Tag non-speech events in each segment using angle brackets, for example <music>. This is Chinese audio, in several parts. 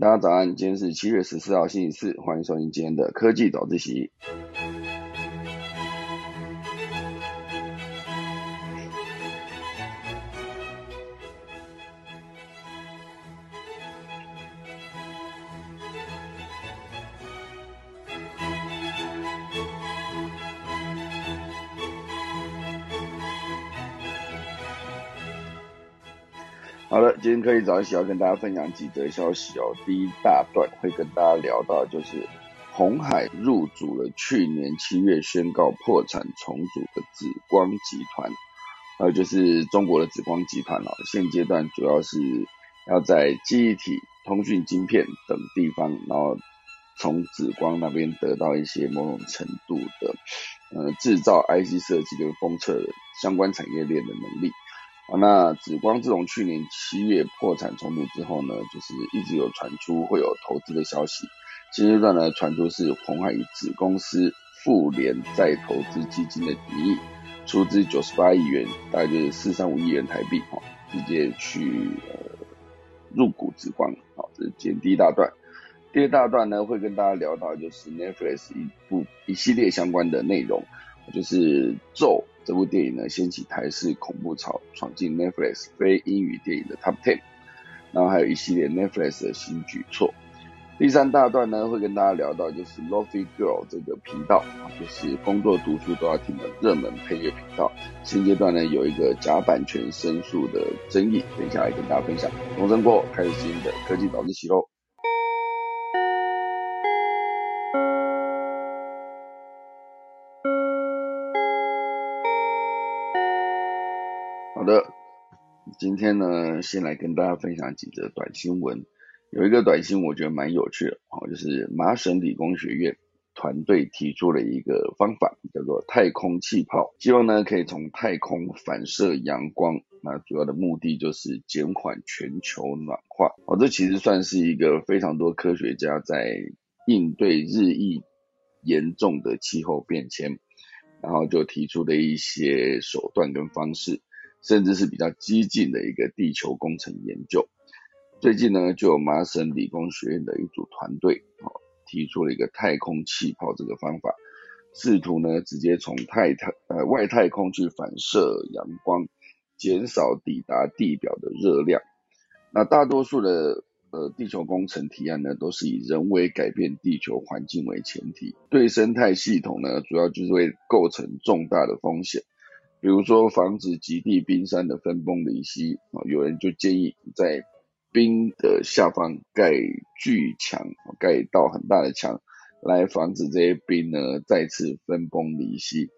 大家早安，今天是七月十四号星期四，欢迎收听今天的科技早自习。今天可以早起要跟大家分享几则消息哦。第一大段会跟大家聊到，就是红海入主了去年七月宣告破产重组的紫光集团，呃，就是中国的紫光集团哦。现阶段主要是要在记忆体、通讯晶片等地方，然后从紫光那边得到一些某种程度的呃制造 IC 设计跟封测相关产业链的能力。啊，那紫光自从去年七月破产重组之后呢，就是一直有传出会有投资的消息。现阶段呢，传出是红海子公司富联再投资基金的名义，出资九十八亿元，大概就是四三五亿元台币，哈，直接去呃入股紫光。好，这是今天第一大段。第二大段呢，会跟大家聊到就是 Netflix 一部一系列相关的内容，就是咒。这部电影呢，掀起台式恐怖潮，闯进 Netflix 非英语电影的 Top Ten，然后还有一系列 Netflix 的新举措。第三大段呢，会跟大家聊到就是 Lofi Girl 这个频道，就是工作读书都要听的热门配乐频道。现阶段呢，有一个假版权申诉的争议，等一下来跟大家分享。龙声过，开始新的科技早自习喽。的，今天呢，先来跟大家分享几则短新闻。有一个短新我觉得蛮有趣的，哦，就是麻省理工学院团队提出了一个方法，叫做太空气泡，希望呢可以从太空反射阳光，那主要的目的就是减缓全球暖化。哦，这其实算是一个非常多科学家在应对日益严重的气候变迁，然后就提出的一些手段跟方式。甚至是比较激进的一个地球工程研究。最近呢，就有麻省理工学院的一组团队，哦，提出了一个太空气泡这个方法，试图呢直接从太太呃外太空去反射阳光，减少抵达地表的热量。那大多数的呃地球工程提案呢，都是以人为改变地球环境为前提，对生态系统呢，主要就是会构成重大的风险。比如说防止极地冰山的分崩离析啊，有人就建议在冰的下方盖巨墙，盖一道很大的墙，来防止这些冰呢再次分崩离析。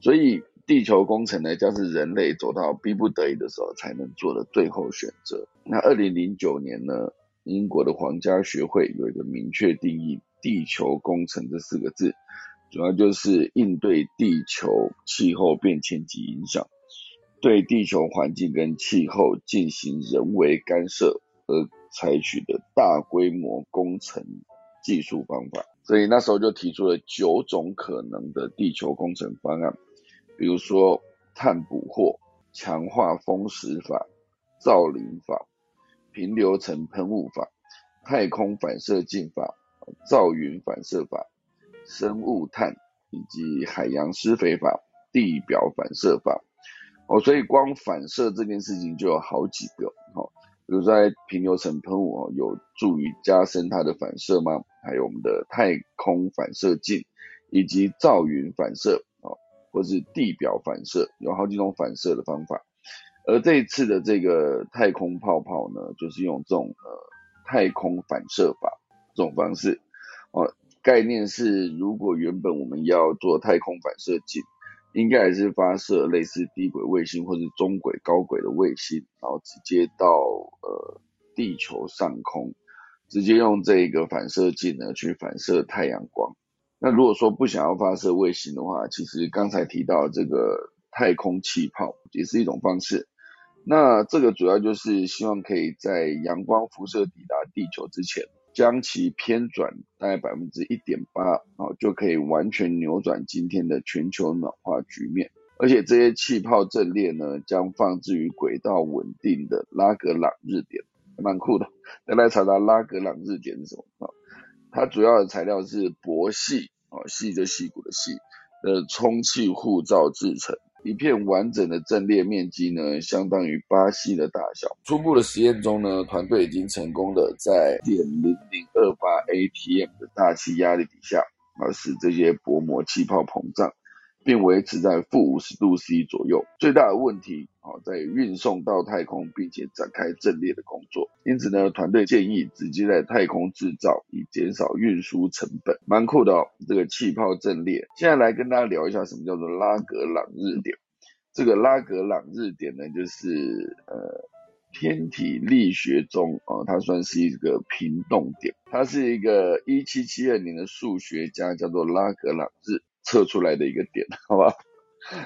所以地球工程呢，将是人类走到逼不得已的时候才能做的最后选择。那二零零九年呢，英国的皇家学会有一个明确定义“地球工程”这四个字。主要就是应对地球气候变迁及影响，对地球环境跟气候进行人为干涉而采取的大规模工程技术方法。所以那时候就提出了九种可能的地球工程方案，比如说碳捕获、强化风蚀法、造林法、平流层喷雾法、太空反射镜法、造云反射法。生物碳以及海洋施肥法、地表反射法，哦，所以光反射这件事情就有好几个，哦，比如在平流层喷雾哦，有助于加深它的反射吗？还有我们的太空反射镜，以及造云反射，哦，或是地表反射，有好几种反射的方法。而这一次的这个太空泡泡呢，就是用这种呃太空反射法这种方式，哦。概念是，如果原本我们要做太空反射镜，应该还是发射类似低轨卫星或者中轨、高轨的卫星，然后直接到呃地球上空，直接用这个反射镜呢去反射太阳光。那如果说不想要发射卫星的话，其实刚才提到这个太空气泡也是一种方式。那这个主要就是希望可以在阳光辐射抵达地球之前。将其偏转大概百分之一点八，啊，就可以完全扭转今天的全球暖化局面。而且这些气泡阵列呢，将放置于轨道稳定的拉格朗日点。蛮酷的。再来查查拉格朗日点是什么啊？它主要的材料是铂细啊，细就细骨的细的充气护罩制成。一片完整的阵列面积呢，相当于巴西的大小。初步的实验中呢，团队已经成功的在点零零二八 atm 的大气压力底下，而，使这些薄膜气泡膨胀。并维持在负五十度 C 左右。最大的问题啊，在运送到太空，并且展开阵列的工作。因此呢，团队建议直接在太空制造，以减少运输成本。蛮酷的哦，这个气泡阵列。现在来跟大家聊一下什么叫做拉格朗日点。这个拉格朗日点呢，就是呃天体力学中啊，它算是一个平动点。它是一个一七七二年的数学家叫做拉格朗日。测出来的一个点，<laughs> 好吧？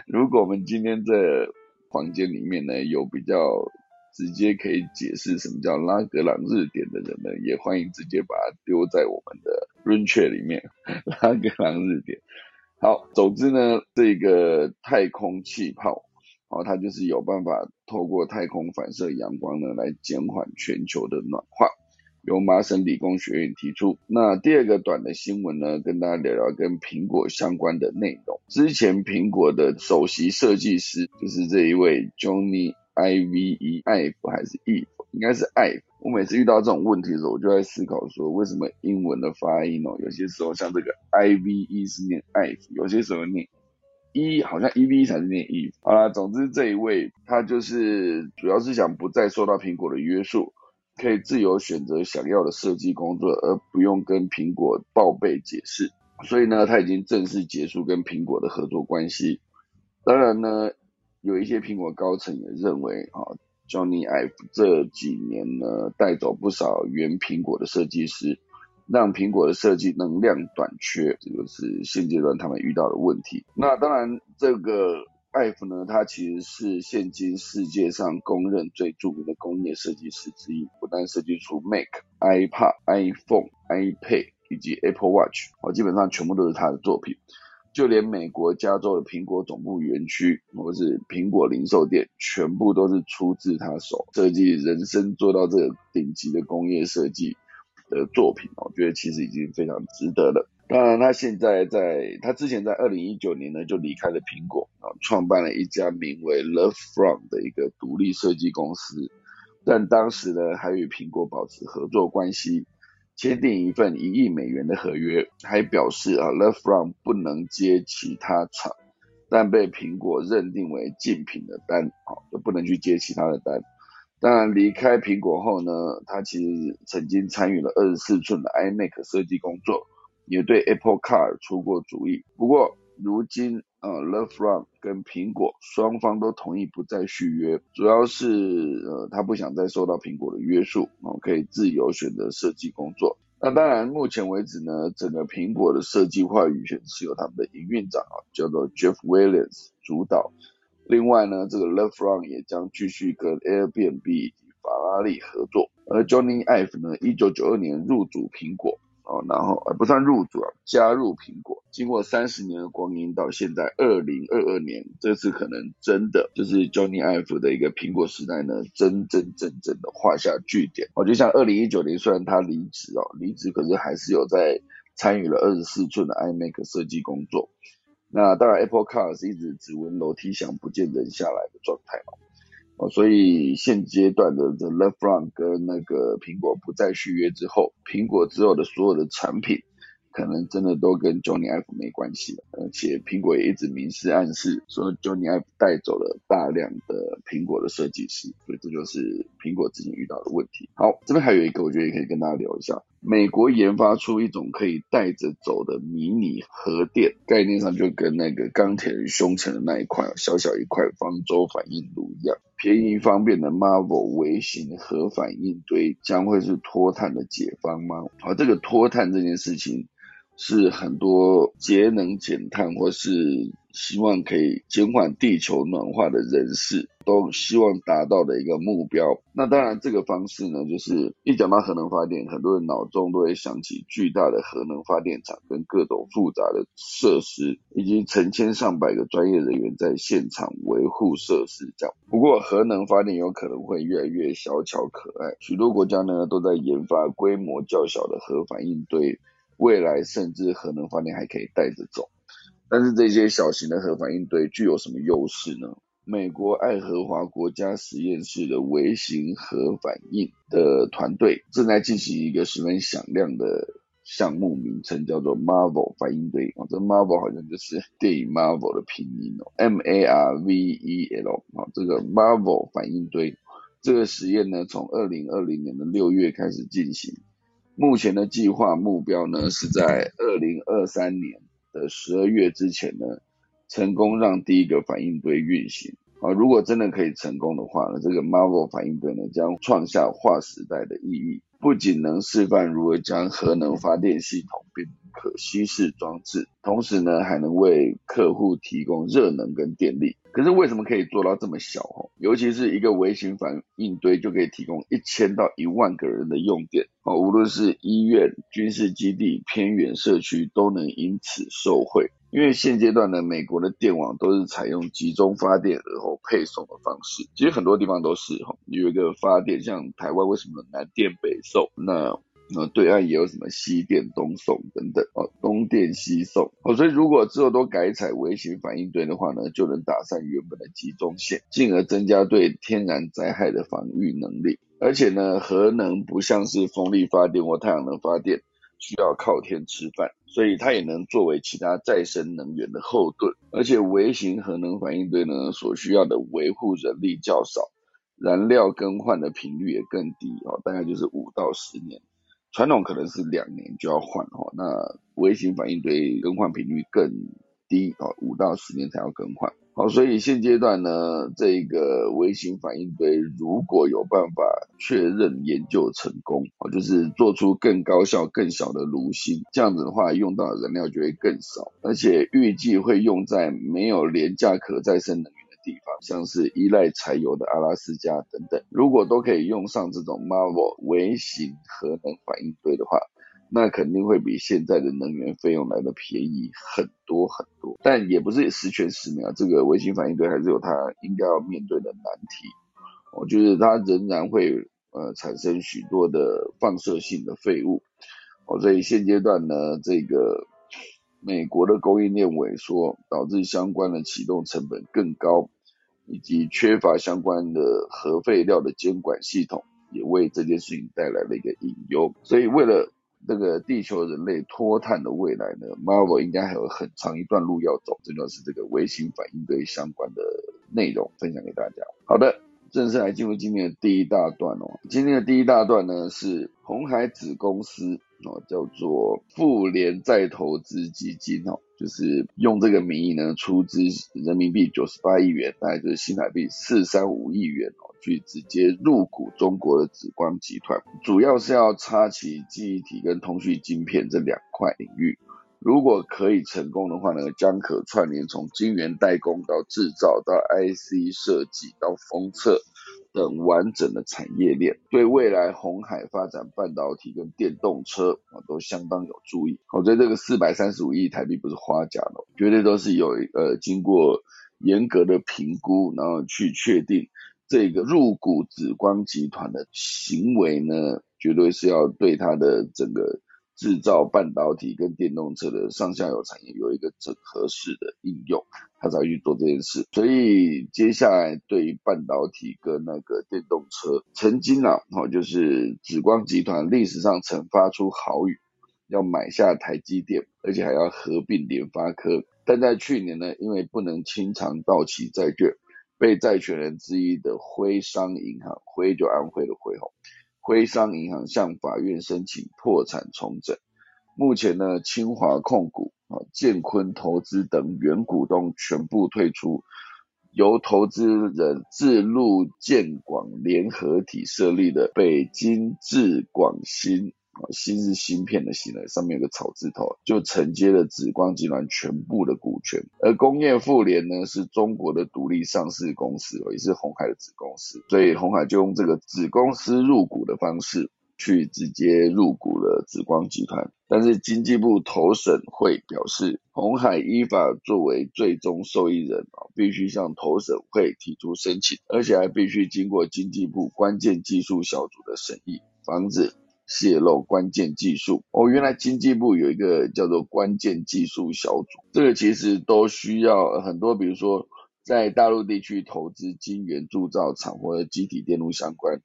如果我们今天在房间里面呢，有比较直接可以解释什么叫拉格朗日点的人呢，也欢迎直接把它丢在我们的 Runcha 里面。拉格朗日点，好，总之呢，这个太空气泡，哦，它就是有办法透过太空反射阳光呢，来减缓全球的暖化。由麻省理工学院提出。那第二个短的新闻呢，跟大家聊聊跟苹果相关的内容。之前苹果的首席设计师就是这一位 Johnny Ive，艾弗还是 Eve？应该是艾弗。我每次遇到这种问题的时候，我就在思考说，为什么英文的发音哦，有些时候像这个 Ive 是念艾弗，有些时候念 E，好像 Eve 才是念 Eve。好了，总之这一位他就是主要是想不再受到苹果的约束。可以自由选择想要的设计工作，而不用跟苹果报备解释。所以呢，他已经正式结束跟苹果的合作关系。当然呢，有一些苹果高层也认为，啊，Johnny Ive 这几年呢带走不少原苹果的设计师，让苹果的设计能量短缺，这个是现阶段他们遇到的问题。那当然这个。艾弗呢，他其实是现今世界上公认最著名的工业设计师之一，不但设计出 Mac、iPad、iPhone、iPad 以及 Apple Watch，哦，基本上全部都是他的作品。就连美国加州的苹果总部园区，或是苹果零售店，全部都是出自他手设计，人生做到这个顶级的工业设计的作品，我觉得其实已经非常值得了。当然，他现在在，他之前在二零一九年呢就离开了苹果啊，创办了一家名为 Love From 的一个独立设计公司。但当时呢，还与苹果保持合作关系，签订一份一亿美元的合约，还表示啊，Love From 不能接其他厂，但被苹果认定为竞品的单啊，就不能去接其他的单。当然，离开苹果后呢，他其实曾经参与了二十四寸的 iMac 设计工作。也对 Apple Car 出过主意，不过如今呃，Lefron 跟苹果双方都同意不再续约，主要是呃他不想再受到苹果的约束，哦，可以自由选择设计工作。那当然，目前为止呢，整个苹果的设计话语权是由他们的营运长啊，叫做 Jeff Williams 主导。另外呢，这个 Lefron 也将继续跟 Airbnb 以及法拉利合作。而 Johnny Ive 呢，一九九二年入主苹果。哦，然后呃不算入主啊，加入苹果，经过三十年的光阴，到现在二零二二年，这次可能真的就是 Johnny Ive 的一个苹果时代呢，真真正正的画下句点。哦，就像二零一九年，虽然他离职哦，离职可是还是有在参与了二十四寸的 iMac 设计工作。那当然，Apple Car 是一直只闻楼梯响，不见人下来的状态所以现阶段的这 Love From 跟那个苹果不再续约之后，苹果之后的所有的产品，可能真的都跟 Johnny Ive 没关系了。而且苹果也一直明示暗示说 Johnny Ive 带走了大量的苹果的设计师，所以这就是苹果之前遇到的问题。好，这边还有一个，我觉得也可以跟大家聊一下。美国研发出一种可以带着走的迷你核电，概念上就跟那个钢铁人胸前的那一块小小一块方舟反应炉一样。便宜方便的 Marvel 微型核反应堆将会是脱碳的解方吗？好，这个脱碳这件事情是很多节能减碳或是希望可以减缓地球暖化的人士都希望达到的一个目标。那当然，这个方式呢，就是一讲到核能发电，很多人脑中都会想起巨大的核能发电厂跟各种复杂的设施，以及成千上百个专业人员在现场维护设施。这样，不过核能发电有可能会越来越小巧可爱，许多国家呢都在研发规模较小的核反应堆，未来甚至核能发电还可以带着走。但是这些小型的核反应堆具有什么优势呢？美国爱荷华国家实验室的微型核反应的团队正在进行一个十分响亮的项目，名称叫做 Marvel 反应堆。哦，这 Marvel 好像就是电影 Marvel 的拼音哦，M A R V E L。啊，这个 Marvel 反应堆这个实验呢，从二零二零年的六月开始进行，目前的计划目标呢是在二零二三年。的十二月之前呢，成功让第一个反应堆运行啊！如果真的可以成功的话呢，这个 Marvel 反应堆呢将创下划时代的意义，不仅能示范如何将核能发电系统变可稀释装置，同时呢还能为客户提供热能跟电力。可是为什么可以做到这么小？哦，尤其是一个微型反应堆就可以提供一千到一万个人的用电哦，无论是医院、军事基地、偏远社区都能因此受惠。因为现阶段呢，美国的电网都是采用集中发电然后配送的方式，其实很多地方都是哈，有一个发电，像台湾为什么南电北送？那那对岸也有什么西电东送等等哦，东电西送哦，所以如果之后都改采微型反应堆的话呢，就能打散原本的集中线，进而增加对天然灾害的防御能力。而且呢，核能不像是风力发电或太阳能发电需要靠天吃饭，所以它也能作为其他再生能源的后盾。而且微型核能反应堆呢，所需要的维护人力较少，燃料更换的频率也更低哦，大概就是五到十年。传统可能是两年就要换哈，那微型反应堆更换频率更低啊，五到十年才要更换。好，所以现阶段呢，这个微型反应堆如果有办法确认研究成功，哦，就是做出更高效、更小的炉芯，这样子的话，用到的燃料就会更少，而且预计会用在没有廉价可再生能源。地方像是依赖柴油的阿拉斯加等等，如果都可以用上这种 Marvel 微型核能反应堆的话，那肯定会比现在的能源费用来的便宜很多很多。但也不是十全十美啊，这个微型反应堆还是有它应该要面对的难题。我觉得它仍然会呃产生许多的放射性的废物。哦，所以现阶段呢，这个。美国的供应链萎缩，导致相关的启动成本更高，以及缺乏相关的核废料的监管系统，也为这件事情带来了一个隐忧。所以，为了这个地球人类脱碳的未来呢，Marvel 应该还有很长一段路要走。这就是这个微型反应堆相关的内容分享给大家。好的，正式来进入今天的第一大段哦。今天的第一大段呢是红海子公司。哦，叫做富联再投资基金哦，就是用这个名义呢出资人民币九十八亿元，大概就是新台币四三五亿元哦，去直接入股中国的紫光集团，主要是要插起记忆体跟通讯晶片这两块领域。如果可以成功的话呢，将可串联从晶圆代工到制造到 IC 设计到封测。等完整的产业链，对未来红海发展半导体跟电动车啊都相当有助益。我觉得这个四百三十五亿台币不是花假的，绝对都是有呃经过严格的评估，然后去确定这个入股紫光集团的行为呢，绝对是要对它的整个。制造半导体跟电动车的上下游产业有一个整合式的应用，他才去做这件事。所以接下来对于半导体跟那个电动车，曾经啊，哦，就是紫光集团历史上曾发出豪语，要买下台积电，而且还要合并联发科。但在去年呢，因为不能清偿到期债券，被债权人之一的徽商银行，徽就安徽的徽吼。徽商银行向法院申请破产重整。目前呢，清华控股、啊建坤投资等原股东全部退出，由投资人智路建广联合体设立的北京智广新芯是芯片的芯呢，上面有个草字头，就承接了紫光集团全部的股权。而工业富联呢，是中国的独立上市公司，也是红海的子公司，所以红海就用这个子公司入股的方式。去直接入股了紫光集团，但是经济部投审会表示，红海依法作为最终受益人啊，必须向投审会提出申请，而且还必须经过经济部关键技术小组的审议，防止泄露关键技术。哦，原来经济部有一个叫做关键技术小组，这个其实都需要很多，比如说在大陆地区投资晶圆铸造厂或者机体电路相关，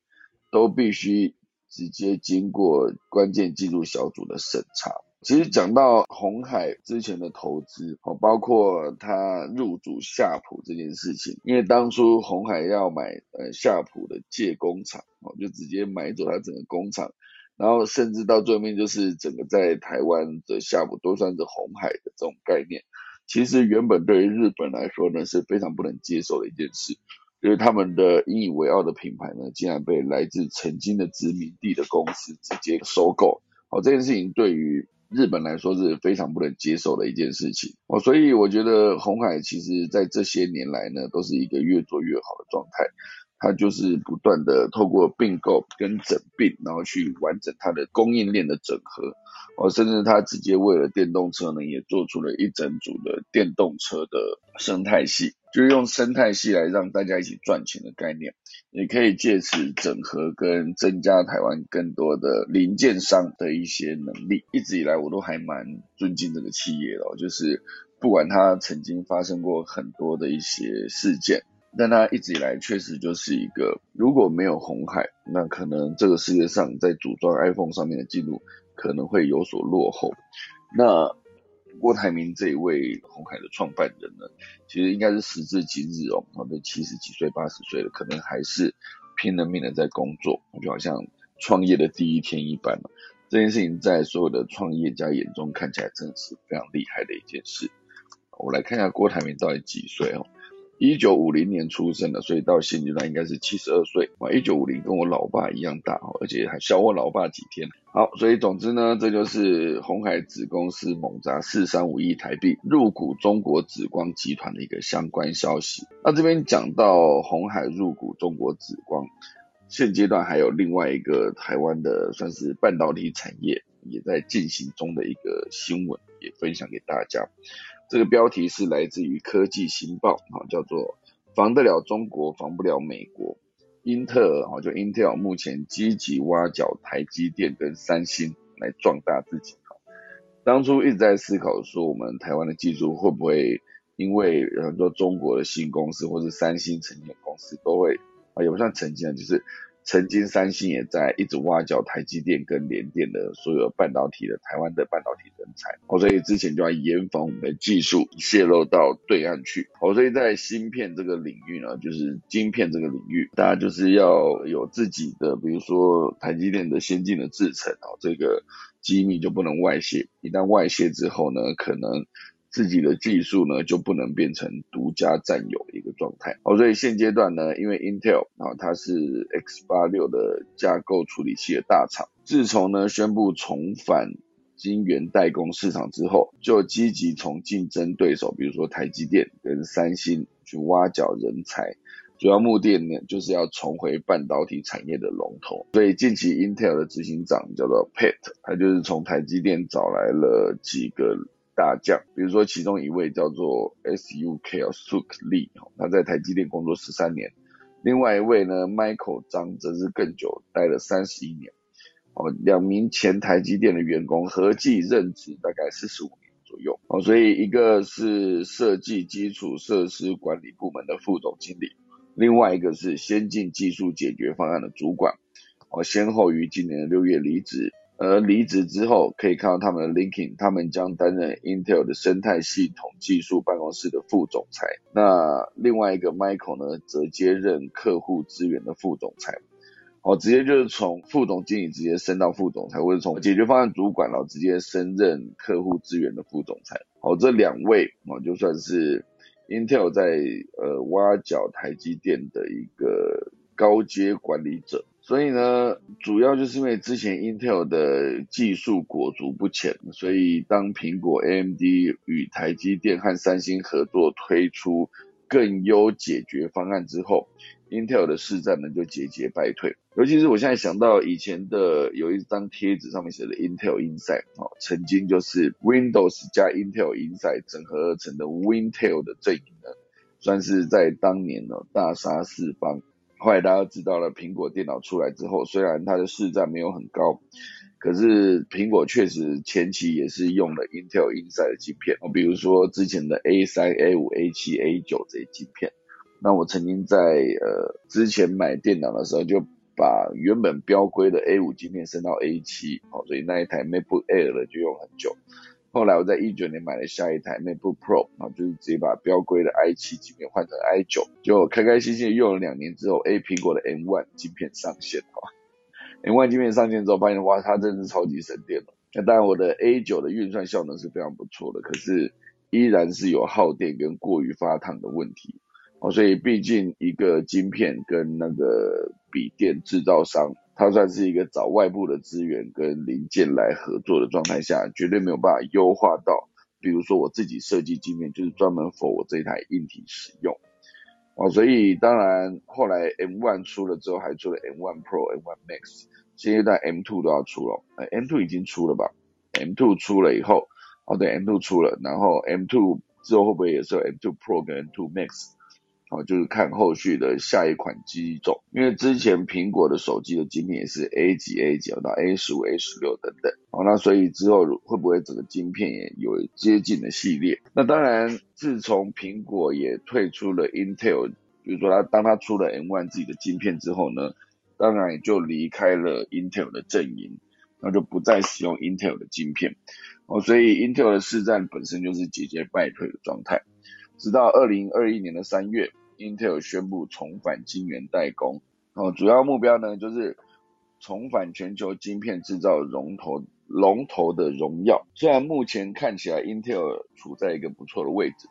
都必须。直接经过关键技术小组的审查。其实讲到红海之前的投资，哦，包括他入主夏普这件事情，因为当初红海要买呃夏普的借工厂，哦，就直接买走他整个工厂，然后甚至到最后面就是整个在台湾的夏普都算是红海的这种概念。其实原本对于日本来说呢是非常不能接受的一件事。因为他们的引以为傲的品牌呢，竟然被来自曾经的殖民地的公司直接收购，哦，这件事情对于日本来说是非常不能接受的一件事情，哦，所以我觉得红海其实在这些年来呢，都是一个越做越好的状态。它就是不断的透过并购跟整并，然后去完整它的供应链的整合，哦，甚至它直接为了电动车呢，也做出了一整组的电动车的生态系，就是用生态系来让大家一起赚钱的概念，也可以借此整合跟增加台湾更多的零件商的一些能力。一直以来我都还蛮尊敬这个企业的，就是不管它曾经发生过很多的一些事件。但它一直以来确实就是一个，如果没有红海，那可能这个世界上在组装 iPhone 上面的记录可能会有所落后。那郭台铭这一位红海的创办人呢，其实应该是时至今日哦，他都七十几岁、八十岁了，可能还是拼了命的在工作，就好像创业的第一天一般。这件事情在所有的创业家眼中看起来真的是非常厉害的一件事。我来看一下郭台铭到底几岁哦。一九五零年出生的，所以到现阶段应该是七十二岁。哇，一九五零跟我老爸一样大，而且还小我老爸几天。好，所以总之呢，这就是红海子公司猛砸四三五亿台币入股中国紫光集团的一个相关消息。那这边讲到红海入股中国紫光，现阶段还有另外一个台湾的算是半导体产业也在进行中的一个新闻，也分享给大家。这个标题是来自于科技新报，啊，叫做“防得了中国，防不了美国”。英特尔，啊，就 Intel 目前积极挖角台积电跟三星来壮大自己。当初一直在思考说，我们台湾的技术会不会因为很多中国的新公司或是三星成立的公司都会啊，也不算成经，就是。曾经三星也在一直挖角台积电跟联电的所有半导体的台湾的半导体人才，哦，所以之前就要严防我们的技术泄露到对岸去，哦，所以在芯片这个领域呢，就是晶片这个领域，大家就是要有自己的，比如说台积电的先进的制程，哦，这个机密就不能外泄，一旦外泄之后呢，可能。自己的技术呢就不能变成独家占有的一个状态，哦，所以现阶段呢，因为 Intel 啊它是 X 八六的架构处理器的大厂，自从呢宣布重返晶圆代工市场之后，就积极从竞争对手，比如说台积电跟三星去挖角人才，主要目的呢就是要重回半导体产业的龙头。所以近期 Intel 的执行长叫做 Pat，他就是从台积电找来了几个。大将，比如说其中一位叫做 S U K Suk Lee，他在台积电工作十三年；另外一位呢，Michael 张则是更久，待了三十一年。哦，两名前台积电的员工合计任职大概四十五年左右。哦，所以一个是设计基础设施管理部门的副总经理，另外一个是先进技术解决方案的主管。哦，先后于今年六月离职。而离职之后，可以看到他们的 LinkedIn，他们将担任 Intel 的生态系统技术办公室的副总裁。那另外一个 Michael 呢，则接任客户资源的副总裁。哦，直接就是从副总经理直接升到副总裁，或者从解决方案主管，然后直接升任客户资源的副总裁。好，这两位啊，就算是 Intel 在呃挖角台积电的一个高阶管理者。所以呢，主要就是因为之前 Intel 的技术裹足不前，所以当苹果、AMD 与台积电和三星合作推出更优解决方案之后，Intel 的市占呢就节节败退。尤其是我现在想到以前的有一张贴纸上面写的 Intel Inside，哦，曾经就是 Windows 加 Intel Inside 整合而成的 Wintel 的阵营呢，算是在当年呢大杀四方。后来大家知道了，苹果电脑出来之后，虽然它的市占没有很高，可是苹果确实前期也是用了 Intel Inside 的晶片，比如说之前的 A 三、A 五、A 七、A 九这些晶片。那我曾经在呃之前买电脑的时候，就把原本标规的 A 五晶片升到 A 七，所以那一台 MacBook Air 的就用很久。后来我在一九年买了下一台 MacBook Pro，然后就是直接把标规的 i 七晶片换成 i 九，就开开心心用了两年之后，A 苹果的 M one 晶片上线哈，M one 晶片上线之后发现哇，它真的是超级省电了。那当然我的 A 九的运算效能是非常不错的，可是依然是有耗电跟过于发烫的问题。哦，所以毕竟一个晶片跟那个笔电制造商。它算是一个找外部的资源跟零件来合作的状态下，绝对没有办法优化到，比如说我自己设计界面就是专门 for 我这一台硬体使用，哦，所以当然后来 M1 出了之后，还出了 M1 Pro、M1 Max，现阶段 M2 都要出了，呃，M2 已经出了吧？M2 出了以后，哦对，M2 出了，然后 M2 之后会不会也是 M2 Pro 跟 M2 Max？哦，就是看后续的下一款机种，因为之前苹果的手机的晶片也是 A 几 A 几到 A 十五、A 十六等等，哦，那所以之后会不会整个晶片也有接近的系列？那当然，自从苹果也退出了 Intel，比如说它当它出了 M1 自己的晶片之后呢，当然也就离开了 Intel 的阵营，那就不再使用 Intel 的晶片，哦，所以 Intel 的市占本身就是节节败退的状态。直到二零二一年的三月，Intel 宣布重返晶圆代工，哦，主要目标呢就是重返全球晶片制造龙头龙头的荣耀。虽然目前看起来 Intel 处在一个不错的位置，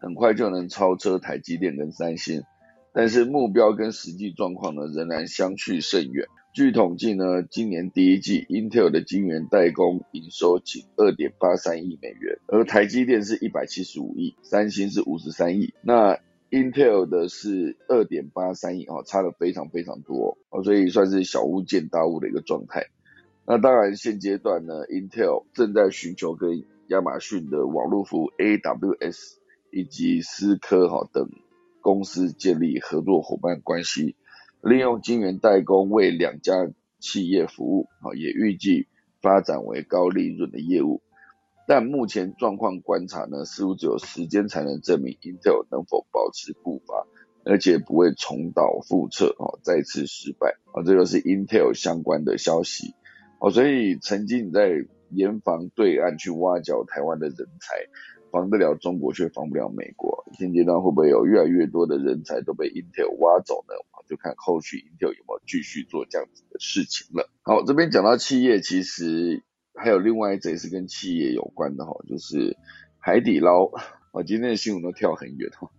很快就能超车台积电跟三星，但是目标跟实际状况呢仍然相去甚远。据统计呢，今年第一季 Intel 的晶圆代工营收仅二点八三亿美元，而台积电是一百七十五亿，三星是五十三亿，那 Intel 的是二点八三亿哦，差的非常非常多哦，所以算是小巫见大巫的一个状态。那当然现阶段呢，Intel 正在寻求跟亚马逊的网络服务 AWS 以及思科哈等公司建立合作伙伴关系。利用晶圆代工为两家企业服务，啊，也预计发展为高利润的业务。但目前状况观察呢，似乎只有时间才能证明 Intel 能否保持步伐，而且不会重蹈覆辙，哦，再次失败。啊，这个是 Intel 相关的消息。哦，所以曾经你在严防对岸去挖角台湾的人才，防得了中国却防不了美国。现阶段会不会有越来越多的人才都被 Intel 挖走呢？就看后续 Intel 有没有继续做这样子的事情了。好，这边讲到企业，其实还有另外一则是跟企业有关的哈，就是海底捞。我今天的新闻都跳很远哈。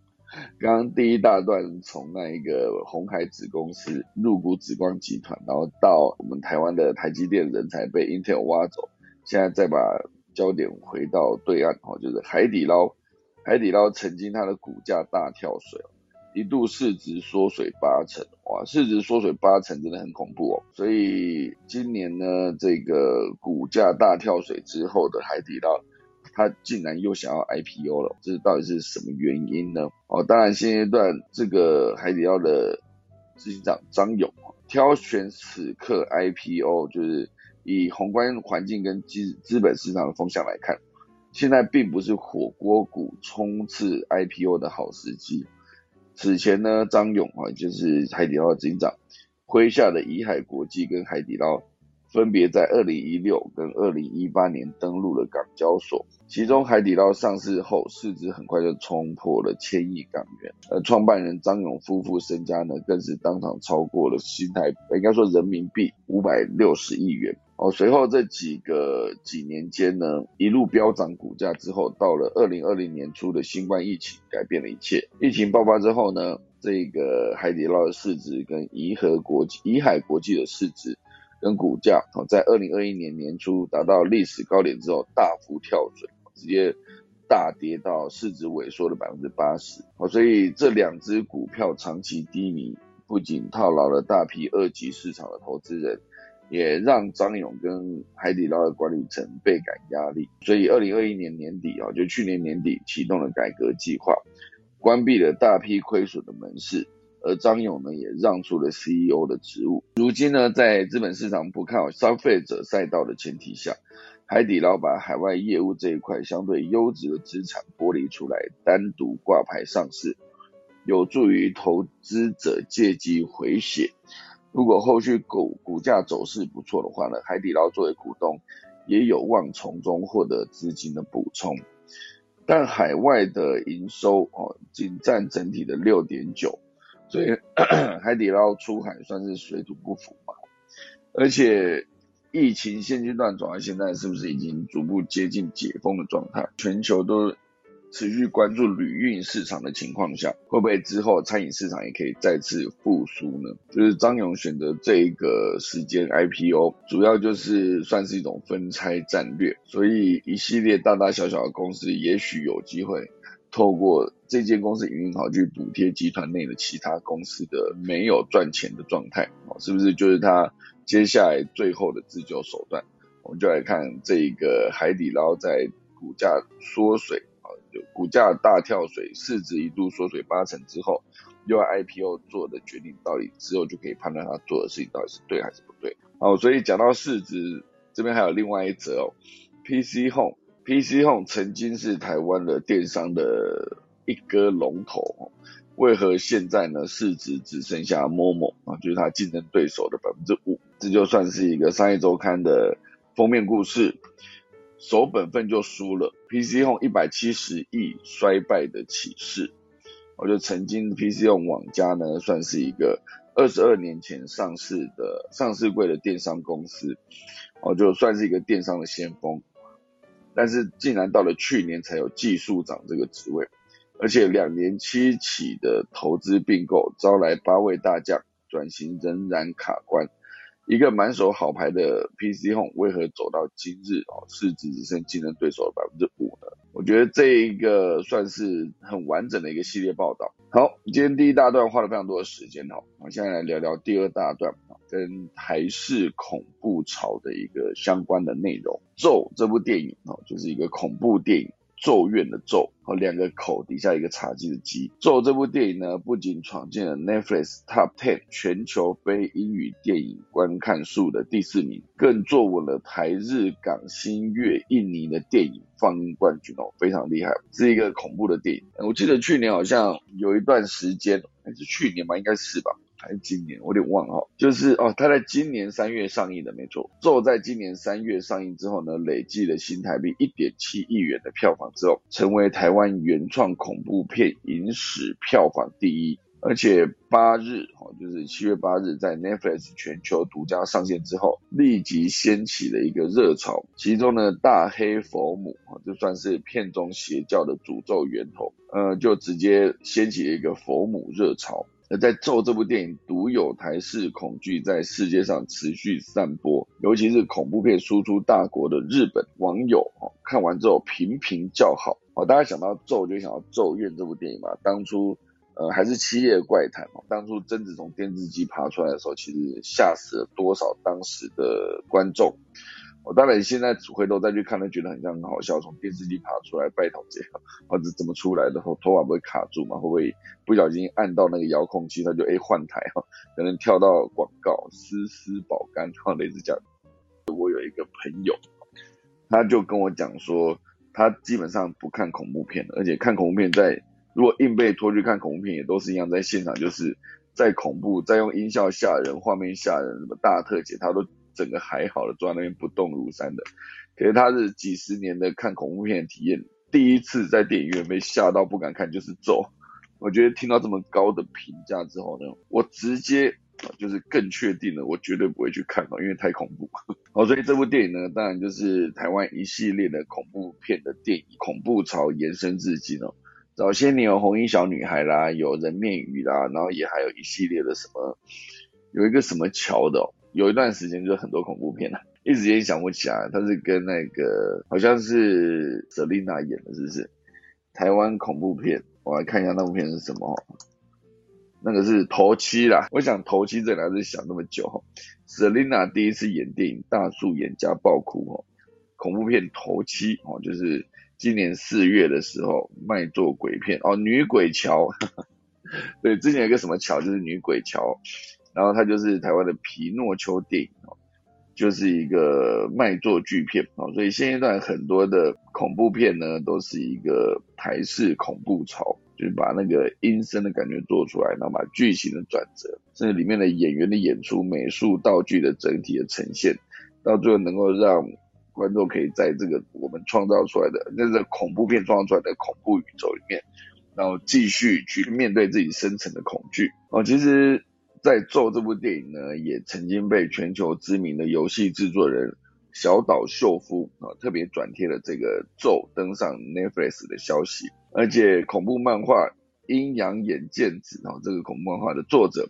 刚刚第一大段从那一个红海子公司入股紫光集团，然后到我们台湾的台积电人才被 Intel 挖走，现在再把焦点回到对岸哈，就是海底捞。海底捞曾经它的股价大跳水。一度市值缩水八成，哇，市值缩水八成真的很恐怖哦。所以今年呢，这个股价大跳水之后的海底捞，它竟然又想要 IPO 了，这到底是什么原因呢？哦，当然现阶段这个海底捞的执行长张勇挑选此刻 IPO，就是以宏观环境跟资资本市场的风向来看，现在并不是火锅股冲刺 IPO 的好时机。此前呢，张勇啊，就是海底捞的警长，麾下的怡海国际跟海底捞，分别在二零一六跟二零一八年登陆了港交所。其中海底捞上市后，市值很快就冲破了千亿港元，而创办人张勇夫妇身家呢，更是当场超过了新台，应该说人民币五百六十亿元。哦，随后这几个几年间呢，一路飙涨股价之后，到了二零二零年初的新冠疫情改变了一切。疫情爆发之后呢，这个海底捞的市值跟怡和国际、怡海国际的市值跟股价，哦，在二零二一年年初达到历史高点之后，大幅跳水，直接大跌到市值萎缩的百分之八十，哦，所以这两只股票长期低迷，不仅套牢了大批二级市场的投资人。也让张勇跟海底捞的管理层倍感压力，所以二零二一年年底啊，就去年年底启动了改革计划，关闭了大批亏损的门市，而张勇呢也让出了 CEO 的职务。如今呢，在资本市场不看好消费者赛道的前提下，海底捞把海外业务这一块相对优质的资产剥离出来，单独挂牌上市，有助于投资者借机回血。如果后续股股价走势不错的话呢，海底捞作为股东也有望从中获得资金的补充。但海外的营收哦仅占整体的六点九，所以 <coughs> 海底捞出海算是水土不服嘛。而且疫情现阶段走到现在，是不是已经逐步接近解封的状态？全球都。持续关注旅运市场的情况下，会不会之后餐饮市场也可以再次复苏呢？就是张勇选择这一个时间 IPO，主要就是算是一种分拆战略，所以一系列大大小小的公司也许有机会透过这间公司营运好去补贴集团内的其他公司的没有赚钱的状态，哦，是不是就是他接下来最后的自救手段？我们就来看这个海底捞在股价缩水。股价大跳水，市值一度缩水八成之后，又要 IPO 做的决定，到底之后就可以判断他做的事情到底是对还是不对。好，所以讲到市值这边还有另外一则哦，PC Home，PC Home 曾经是台湾的电商的一哥龙头，为何现在呢市值只剩下 Momo 啊，就是它竞争对手的百分之五？这就算是一个商业周刊的封面故事。守本分就输了，PC Home 一百七十亿衰败的启示。我就曾经 PC Home 网家呢，算是一个二十二年前上市的上市柜的电商公司，哦，就算是一个电商的先锋。但是竟然到了去年才有技术长这个职位，而且两年期起的投资并购招来八位大将，转型仍然卡关。一个满手好牌的 PC Home 为何走到今日哦，市值只剩竞争对手的百分之？我觉得这一个算是很完整的一个系列报道。好，今天第一大段花了非常多的时间哈，我们现在来聊聊第二大段跟台式恐怖潮的一个相关的内容。咒这部电影哦，就是一个恐怖电影。咒怨的咒和两个口底下一个茶几的几。咒这部电影呢，不仅闯进了 Netflix Top Ten 全球非英语电影观看数的第四名，更坐稳了台日港新越印尼的电影放映冠军哦，非常厉害，是一个恐怖的电影。我记得去年好像有一段时间，还是去年吧，应该是吧。还是今年，我有点忘了。就是哦，它在今年三月上映的，没错。咒在今年三月上映之后呢，累计了新台币一点七亿元的票房之后，成为台湾原创恐怖片影史票房第一。而且八日哦，就是七月八日，在 Netflix 全球独家上线之后，立即掀起了一个热潮。其中呢，大黑佛母啊，就算是片中邪教的诅咒源头，呃，就直接掀起了一个佛母热潮。而在《咒》这部电影独有台式恐惧在世界上持续散播，尤其是恐怖片输出大国的日本网友哦，看完之后频频叫好哦。大家想到《咒》就想到《咒怨》这部电影嘛？当初呃还是《七夜怪谈》哦，当初贞子从电视机爬出来的时候，其实吓死了多少当时的观众。我当然现在回头再去看，他觉得很像很好笑。从电视机爬出来拜托这样，或者怎么出来的？头头发不会卡住吗？会不会不小心按到那个遥控器，他就哎换台哈？可能跳到广告，丝丝保肝，哈，类似这样。我有一个朋友，他就跟我讲说，他基本上不看恐怖片的，而且看恐怖片在如果硬被拖去看恐怖片，也都是一样，在现场就是再恐怖，再用音效吓人，画面吓人，什么大特写，他都。整个还好的，坐在那边不动如山的。可是他是几十年的看恐怖片的体验，第一次在电影院被吓到不敢看，就是走。我觉得听到这么高的评价之后呢，我直接就是更确定了，我绝对不会去看了，因为太恐怖。好，<laughs> 所以这部电影呢，当然就是台湾一系列的恐怖片的电影恐怖潮延伸至今哦。早些年有红衣小女孩啦，有人面鱼啦，然后也还有一系列的什么，有一个什么桥的，哦有一段时间就很多恐怖片啊，一时间想不起来，他是跟那个好像是 Selina 演的，是不是？台湾恐怖片，我来看一下那部片是什么。那个是头七啦，我想头七这两字想那么久哈。Selina 第一次演电影，大树演家爆哭哦。恐怖片头七哦，就是今年四月的时候卖座鬼片哦，女鬼桥。<laughs> 对，之前有个什么桥，就是女鬼桥，然后它就是台湾的皮诺丘电影哦，就是一个卖座巨片哦，所以现阶段很多的恐怖片呢，都是一个台式恐怖潮。就是把那个阴森的感觉做出来，然后把剧情的转折，甚至里面的演员的演出、美术道具的整体的呈现，到最后能够让观众可以在这个我们创造出来的那个恐怖片创造出来的恐怖宇宙里面，然后继续去面对自己深层的恐惧。哦，其实，在《咒》这部电影呢，也曾经被全球知名的游戏制作人小岛秀夫啊特别转贴了这个《咒》登上 Netflix 的消息。而且恐怖漫画《阴阳眼剑子》哦，这个恐怖漫画的作者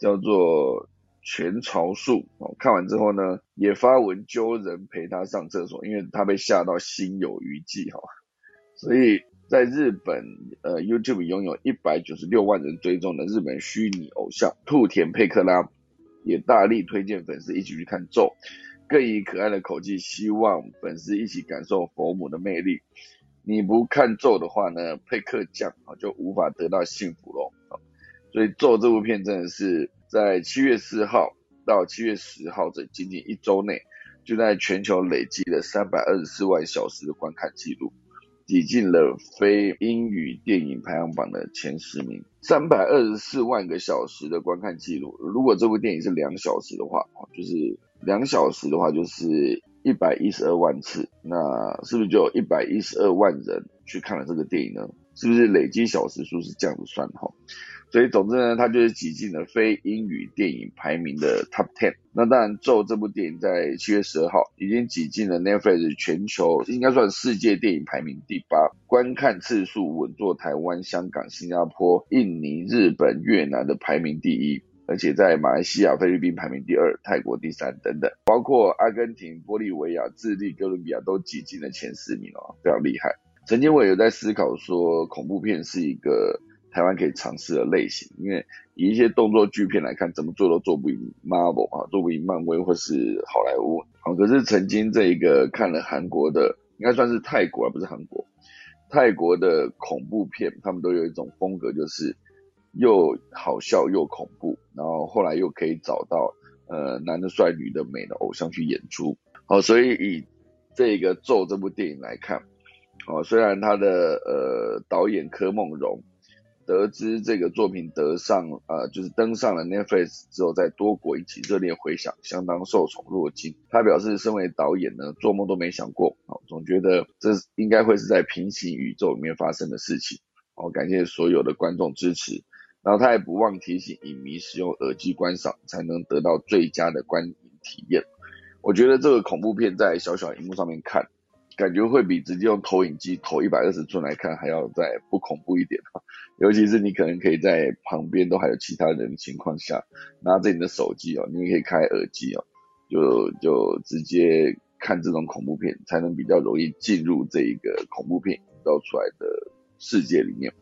叫做全朝树哦。看完之后呢，也发文揪人陪他上厕所，因为他被吓到心有余悸哈。所以在日本，呃，YouTube 拥有一百九十六万人追踪的日本虚拟偶像兔田佩克拉，也大力推荐粉丝一起去看咒，更以可爱的口气希望粉丝一起感受佛母的魅力。你不看咒的话呢，佩克酱啊就无法得到幸福喽！所以咒这部片真的是在七月四号到七月十号这仅仅一周内，就在全球累积了三百二十四万小时的观看记录，挤进了非英语电影排行榜的前十名。三百二十四万个小时的观看记录，如果这部电影是两小时的话，就是两小时的话就是。一百一十二万次，那是不是就有一百一十二万人去看了这个电影呢？是不是累积小时数是这样子算哈？所以总之呢，它就是挤进了非英语电影排名的 Top Ten。那当然，咒这部电影在七月十二号已经挤进了 Netflix 全球应该算世界电影排名第八，观看次数稳坐台湾、香港、新加坡、印尼、日本、越南的排名第一。而且在马来西亚、菲律宾排名第二，泰国第三等等，包括阿根廷、玻利维亚、智利、哥伦比亚都挤进了前十名哦，非常厉害。曾经我有在思考说，恐怖片是一个台湾可以尝试的类型，因为以一些动作巨片来看，怎么做都做不赢 Marvel 啊，做不赢漫威或是好莱坞。好，可是曾经这一个看了韩国的，应该算是泰国而不是韩国，泰国的恐怖片，他们都有一种风格，就是。又好笑又恐怖，然后后来又可以找到呃男的帅女的美的偶像去演出，好，所以以这个咒这部电影来看，哦，虽然他的呃导演柯梦荣得知这个作品得上呃就是登上了 Netflix 之后，在多国引起热烈回响，相当受宠若惊。他表示，身为导演呢，做梦都没想过，哦，总觉得这应该会是在平行宇宙里面发生的事情。哦，感谢所有的观众支持。然后他也不忘提醒影迷使用耳机观赏才能得到最佳的观影体验。我觉得这个恐怖片在小小荧幕上面看，感觉会比直接用投影机投一百二十寸来看还要再不恐怖一点。尤其是你可能可以在旁边都还有其他人的情况下，拿着你的手机哦，你也可以开耳机哦，就就直接看这种恐怖片，才能比较容易进入这一个恐怖片营造出来的世界里面。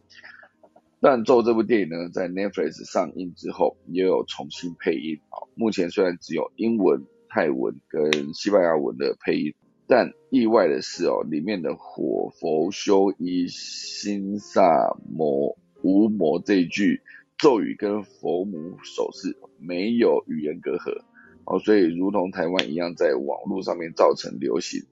但做这部电影呢，在 Netflix 上映之后，也有重新配音啊。目前虽然只有英文、泰文跟西班牙文的配音，但意外的是哦，里面的火佛修一心萨摩无魔这句咒语跟佛母手势没有语言隔阂哦，所以如同台湾一样，在网络上面造成流行。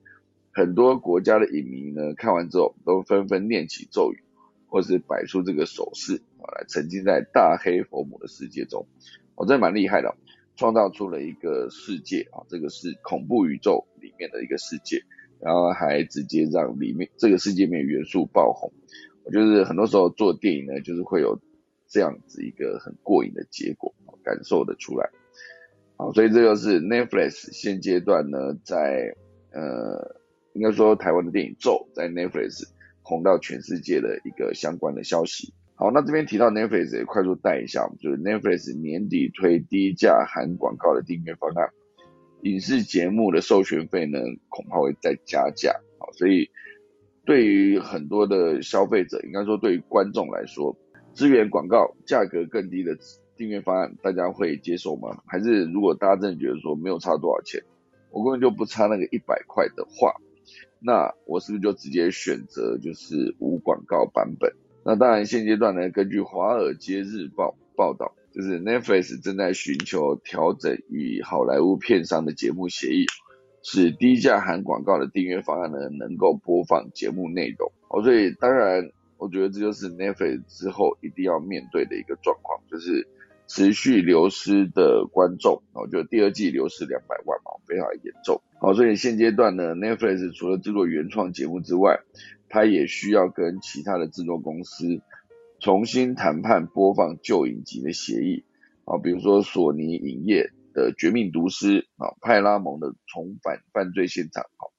很多国家的影迷呢，看完之后都纷纷念起咒语。或是摆出这个手势啊，来沉浸在大黑佛母的世界中，我真的蛮厉害的，创造出了一个世界啊，这个是恐怖宇宙里面的一个世界，然后还直接让里面这个世界面元素爆红。我就是很多时候做电影呢，就是会有这样子一个很过瘾的结果，感受得出来。好，所以这个是 Netflix 现阶段呢，在呃，应该说台湾的电影咒在 Netflix。红到全世界的一个相关的消息。好，那这边提到 Netflix 也快速带一下，就是 Netflix 年底推低价含广告的订阅方案，影视节目的授权费呢恐怕会再加价。好，所以对于很多的消费者，应该说对于观众来说，资源广告价格更低的订阅方案，大家会接受吗？还是如果大家真的觉得说没有差多少钱，我根本就不差那个一百块的话，那我是不是就直接选择就是无广告版本？那当然，现阶段呢，根据《华尔街日报》报道，就是 Netflix 正在寻求调整与好莱坞片商的节目协议，使低价含广告的订阅方案呢能够播放节目内容。哦，所以当然，我觉得这就是 Netflix 之后一定要面对的一个状况，就是持续流失的观众。我觉得第二季流失两百万嘛，非常严重。好，所以现阶段呢，Netflix 除了制作原创节目之外，他也需要跟其他的制作公司重新谈判播放旧影集的协议啊，比如说索尼影业的《绝命毒师》啊，派拉蒙的《重返犯罪现场》啊，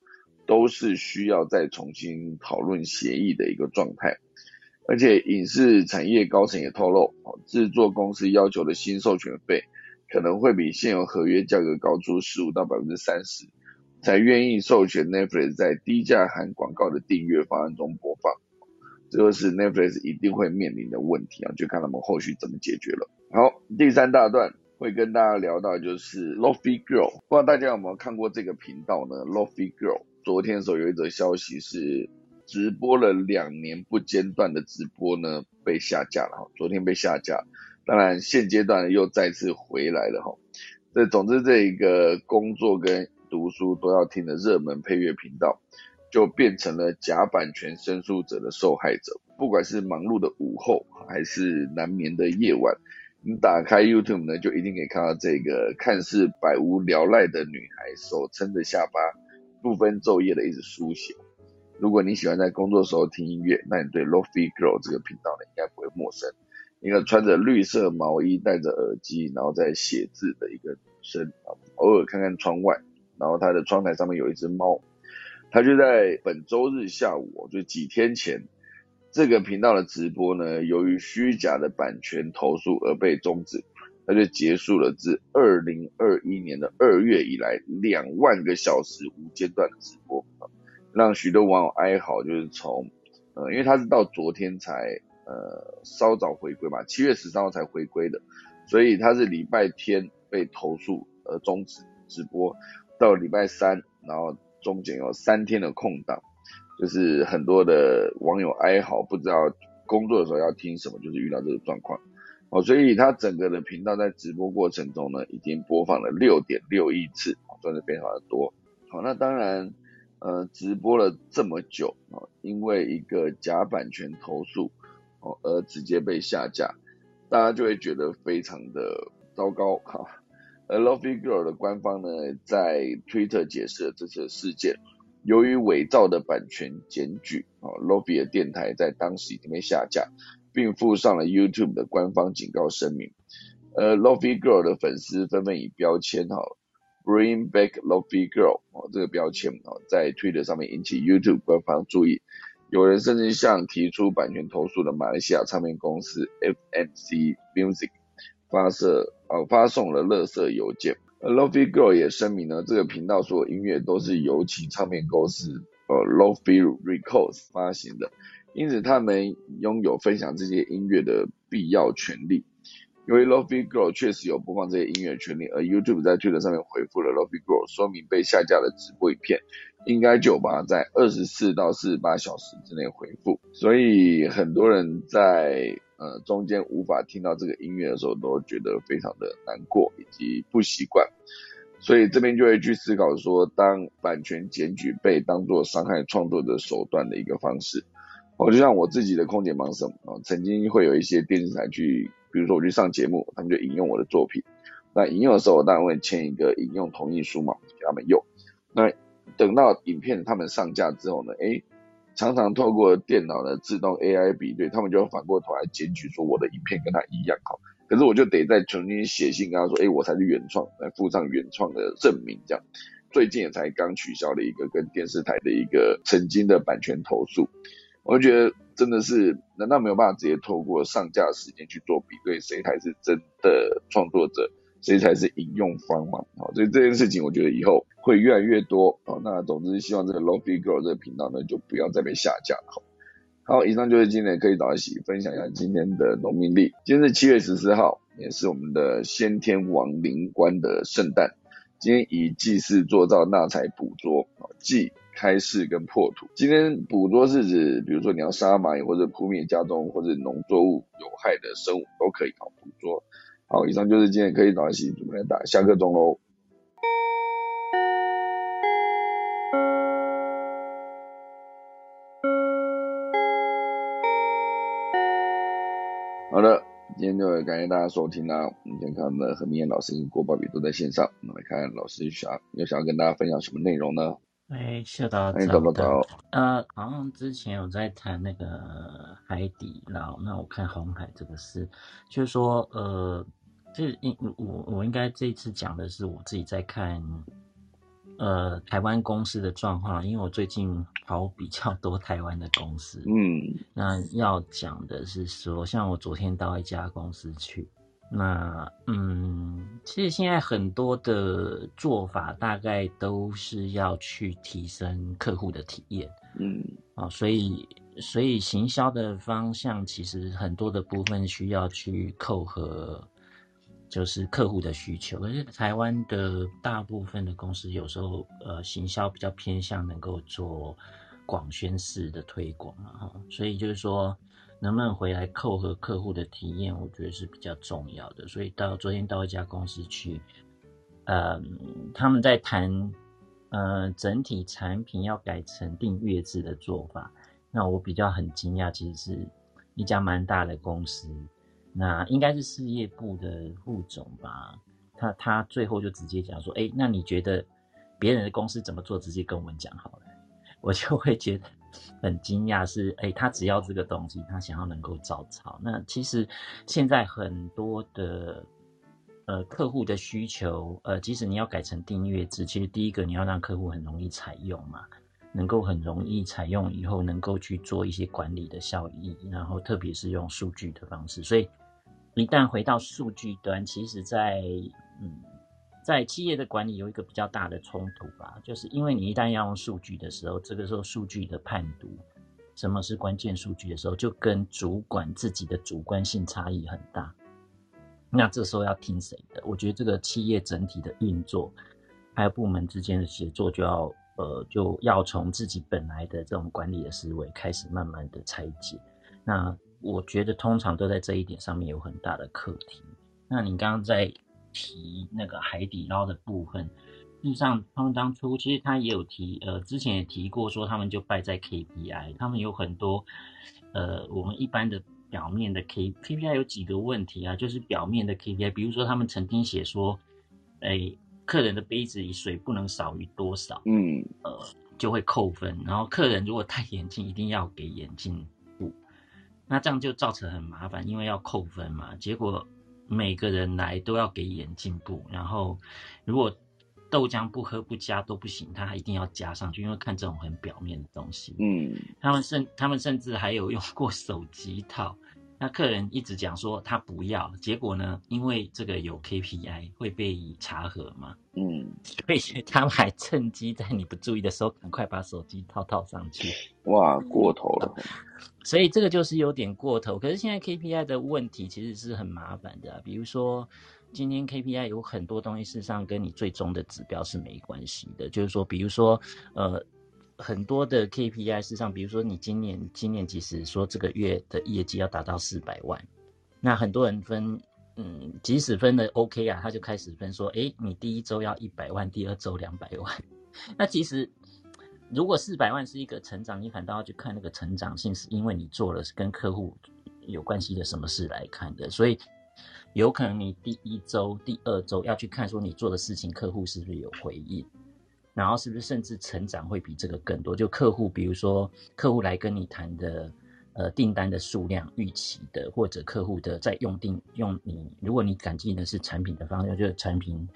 都是需要再重新讨论协议的一个状态。而且影视产业高层也透露，制作公司要求的新授权费可能会比现有合约价格高出十五到百分之三十。才愿意授权 Netflix 在低价含广告的订阅方案中播放，这个是 Netflix 一定会面临的问题啊，就看他们后续怎么解决了。好，第三大段会跟大家聊到就是 Lofi Girl，不知道大家有没有看过这个频道呢？Lofi Girl 昨天的时候有一则消息是直播了两年不间断的直播呢被下架了哈，昨天被下架，当然现阶段又再次回来了哈。这总之这一个工作跟读书都要听的热门配乐频道，就变成了假版权申诉者的受害者。不管是忙碌的午后，还是难眠的夜晚，你打开 YouTube 呢，就一定可以看到这个看似百无聊赖的女孩，手撑着下巴，不分昼夜的一直书写。如果你喜欢在工作时候听音乐，那你对 Lofi Girl 这个频道呢，应该不会陌生。一个穿着绿色毛衣、戴着耳机，然后在写字的一个女生啊，偶尔看看窗外。然后他的窗台上面有一只猫，他就在本周日下午，就几天前，这个频道的直播呢，由于虚假的版权投诉而被终止，他就结束了自二零二一年的二月以来两万个小时无间断的直播，让许多网友哀嚎，就是从呃，因为他是到昨天才呃稍早回归嘛，七月十三号才回归的，所以他是礼拜天被投诉而终止直播。到礼拜三，然后中间有三天的空档，就是很多的网友哀嚎，不知道工作的时候要听什么，就是遇到这个状况。哦，所以他整个的频道在直播过程中呢，已经播放了六点六亿次，算是非常的多。好，那当然，呃，直播了这么久，哦，因为一个假版权投诉，哦，而直接被下架，大家就会觉得非常的糟糕，哈。Lofi Girl 的官方呢，在 Twitter 解释了这次事件，由于伪造的版权检举，啊，Lofi 的电台在当时已经被下架，并附上了 YouTube 的官方警告声明。而 Lofi Girl 的粉丝纷纷以标签哈 Bring Back Lofi Girl 哦这个标签哦，在 Twitter 上面引起 YouTube 官方注意，有人甚至向提出版权投诉的马来西亚唱片公司 FMC Music。发射呃发送了垃圾邮件。Lofi Girl 也声明呢，这个频道所有音乐都是由其唱片公司呃 Lofi Records 发行的，因此他们拥有分享这些音乐的必要权利。由于 Lofi Girl 确实有播放这些音乐的权利，而 YouTube 在 Twitter 上面回复了 Lofi Girl，说明被下架的直播影片应该就把它在二十四到四十八小时之内回复。所以很多人在呃，中间无法听到这个音乐的时候，都觉得非常的难过以及不习惯，所以这边就会去思考说，当版权检举被当做伤害创作者手段的一个方式，哦，就像我自己的空姐盲生啊，曾经会有一些电视台去，比如说我去上节目，他们就引用我的作品，那引用的时候，我当然会签一个引用同意书嘛，给他们用，那等到影片他们上架之后呢，诶。常常透过电脑的自动 AI 比对，他们就反过头来检举说我的影片跟他一样好，可是我就得再重新写信跟他说，哎，我才是原创，来附上原创的证明。这样。最近也才刚取消了一个跟电视台的一个曾经的版权投诉，我就觉得真的是，难道没有办法直接透过上架时间去做比对，谁才是真的创作者，谁才是引用方嘛？好，所以这件事情我觉得以后会越来越多。好，那总之希望这个 Lofi Girl 这个频道呢，就不要再被下架。好，好，以上就是今天可以早一起分享一下今天的农民历。今天是七月十四号，也是我们的先天王灵官的圣诞。今天以祭祀做造纳财捕捉，祭开市跟破土。今天捕捉是指，比如说你要杀蚂蚁或者扑灭家中或者农作物有害的生物都可以好捕捉。好，以上就是今天可以早一起准备打下课钟喽。好的。今天就感谢大家收听啦！我们今天看的何明燕老师跟郭宝比都在线上，我们来看老师想有想要跟大家分享什么内容呢？哎，谢导，哎，早不早？呃，好像之前有在谈那个海底捞，那我看红海这个事，就是说，呃，这应我我应该这一次讲的是我自己在看。呃，台湾公司的状况，因为我最近跑比较多台湾的公司，嗯，那要讲的是说，像我昨天到一家公司去，那嗯，其实现在很多的做法大概都是要去提升客户的体验，嗯，啊，所以所以行销的方向其实很多的部分需要去扣合。就是客户的需求，可是台湾的大部分的公司有时候，呃，行销比较偏向能够做广宣式的推广啊，所以就是说，能不能回来扣合客户的体验，我觉得是比较重要的。所以到昨天到一家公司去，呃，他们在谈，呃，整体产品要改成订阅制的做法，那我比较很惊讶，其实是一家蛮大的公司。那应该是事业部的副总吧，他他最后就直接讲说，哎，那你觉得别人的公司怎么做，直接跟我们讲好了，<laughs> 我就会觉得很惊讶，是哎，他只要这个东西，他想要能够照抄。那其实现在很多的呃客户的需求，呃，即使你要改成订阅制，其实第一个你要让客户很容易采用嘛，能够很容易采用以后，能够去做一些管理的效益，然后特别是用数据的方式，所以。一旦回到数据端，其实，在嗯，在企业的管理有一个比较大的冲突吧，就是因为你一旦要用数据的时候，这个时候数据的判读，什么是关键数据的时候，就跟主管自己的主观性差异很大。那这时候要听谁的？我觉得这个企业整体的运作，还有部门之间的协作，就要呃，就要从自己本来的这种管理的思维开始慢慢的拆解。那我觉得通常都在这一点上面有很大的课题。那你刚刚在提那个海底捞的部分，事实上他们当初其实他也有提，呃，之前也提过说他们就败在 KPI，他们有很多，呃，我们一般的表面的 K KPI 有几个问题啊，就是表面的 KPI，比如说他们曾经写说，哎，客人的杯子里水不能少于多少，嗯，呃，就会扣分，然后客人如果戴眼镜，一定要给眼镜布。那这样就造成很麻烦，因为要扣分嘛。结果每个人来都要给眼进步，然后如果豆浆不喝不加都不行，他还一定要加上去，因为看这种很表面的东西。嗯，他们甚他们甚至还有用过手机套。那客人一直讲说他不要，结果呢，因为这个有 KPI 会被查核嘛。嗯，所以 <laughs> 他们还趁机在你不注意的时候，赶快把手机套套上去。<laughs> 哇，过头了。所以这个就是有点过头。可是现在 KPI 的问题其实是很麻烦的，比如说今天 KPI 有很多东西，事实上跟你最终的指标是没关系的。就是说，比如说，呃，很多的 KPI 事实上，比如说你今年今年即使说这个月的业绩要达到四百万，那很多人分。嗯，即使分的 OK 啊，他就开始分说，哎，你第一周要一百万，第二周两百万。<laughs> 那其实如果四百万是一个成长，你反倒要去看那个成长性，是因为你做了跟客户有关系的什么事来看的。所以有可能你第一周、第二周要去看说你做的事情，客户是不是有回应，然后是不是甚至成长会比这个更多。就客户，比如说客户来跟你谈的。呃订单的数量预期的，或者客户的在用定用你，如果你感激的是产品的方向，就是产品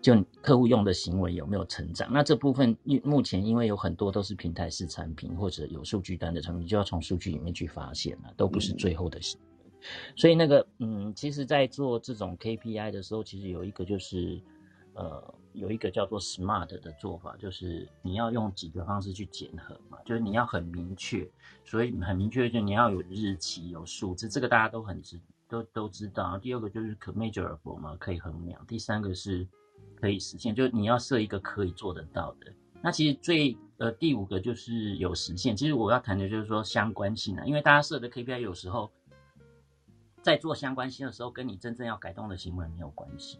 就客户用的行为有没有成长？那这部分目前因为有很多都是平台式产品或者有数据单的产品，就要从数据里面去发现了，都不是最后的行为。所以那个嗯，其实，在做这种 KPI 的时候，其实有一个就是呃。有一个叫做 SMART 的做法，就是你要用几个方式去检核嘛，就是你要很明确，所以很明确就你要有日期、有数字，这个大家都很知都都知道。第二个就是可 measurable 嘛，可以衡量。第三个是可以实现，就是你要设一个可以做得到的。那其实最呃第五个就是有实现。其实我要谈的就是说相关性啊，因为大家设的 KPI 有时候在做相关性的时候，跟你真正要改动的行为没有关系，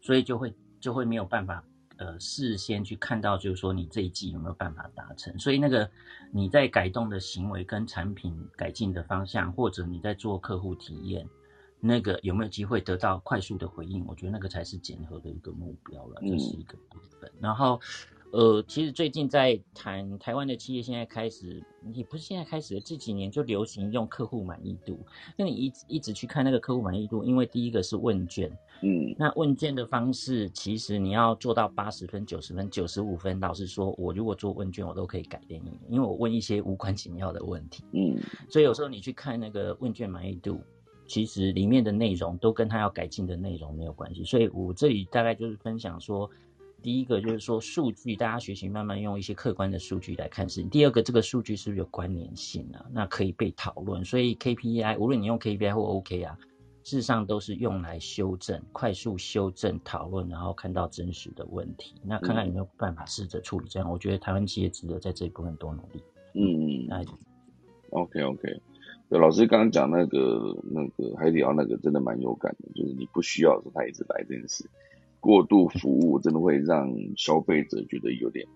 所以就会。就会没有办法，呃，事先去看到，就是说你这一季有没有办法达成。所以那个你在改动的行为跟产品改进的方向，或者你在做客户体验，那个有没有机会得到快速的回应？我觉得那个才是检核的一个目标了，这是一个部分。然后。呃，其实最近在谈台湾的企业，现在开始也不是现在开始，这几年就流行用客户满意度。那你一一直去看那个客户满意度，因为第一个是问卷，嗯，那问卷的方式，其实你要做到八十分、九十分、九十五分，老实说，我如果做问卷，我都可以改变你，因为我问一些无关紧要的问题，嗯，所以有时候你去看那个问卷满意度，其实里面的内容都跟他要改进的内容没有关系。所以我这里大概就是分享说。第一个就是说数据，大家学习慢慢用一些客观的数据来看事情。第二个，这个数据是不是有关联性啊？那可以被讨论。所以 KPI，无论你用 KPI 或 OK 啊，事实上都是用来修正、快速修正、讨论，然后看到真实的问题。那看看有没有办法试着处理这样。我觉得台湾企业值得在这一部分多努力。嗯，那 OK OK。对，老师刚刚讲那个那个海底捞那个真的蛮有感的，就是你不需要说他一直来这件事。过度服务真的会让消费者觉得有点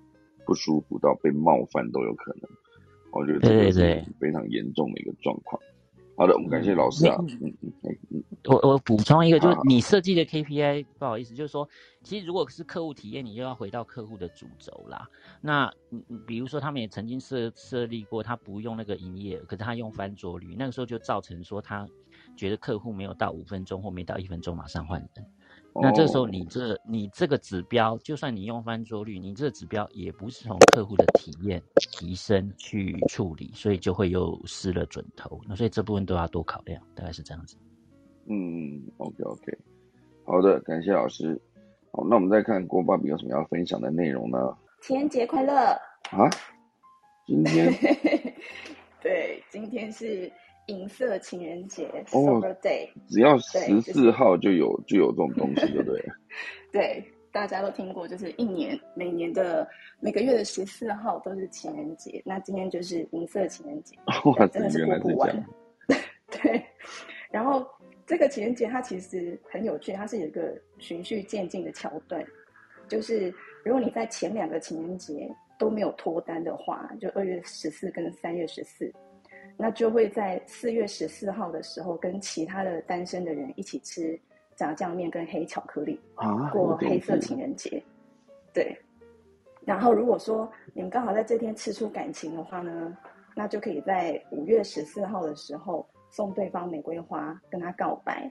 不舒服，到被冒犯都有可能。我觉得这个是非常严重的一个状况。好的，我们感谢老师啊。嗯嗯嗯，我我补充一个，就是你设计的 KPI，不好意思，就是说，其实如果是客户体验，你就要回到客户的主轴啦。那比如说，他们也曾经设设立过，他不用那个营业，可是他用翻桌率，那个时候就造成说，他觉得客户没有到五分钟或没到一分钟，马上换人。那这时候，你这你这个指标，就算你用翻桌率，你这个指标也不是从客户的体验提升去处理，所以就会又失了准头。那所以这部分都要多考量，大概是这样子。嗯，OK OK，好的，感谢老师。好，那我们再看郭爸比有什么要分享的内容呢？情人节快乐啊！今天 <laughs> 对，今天是。银色情人节，Silver Day，只要十四号就有就有这种东西，对不对？<laughs> 对，大家都听过，就是一年每年的每个月的十四号都是情人节，那今天就是银色情人节，<laughs> 真的是过不完。<laughs> 对，然后这个情人节它其实很有趣，它是有一个循序渐进的桥段，就是如果你在前两个情人节都没有脱单的话，就二月十四跟三月十四。那就会在四月十四号的时候，跟其他的单身的人一起吃炸酱面跟黑巧克力，过黑色情人节。对。然后如果说你们刚好在这天吃出感情的话呢，那就可以在五月十四号的时候送对方玫瑰花，跟他告白。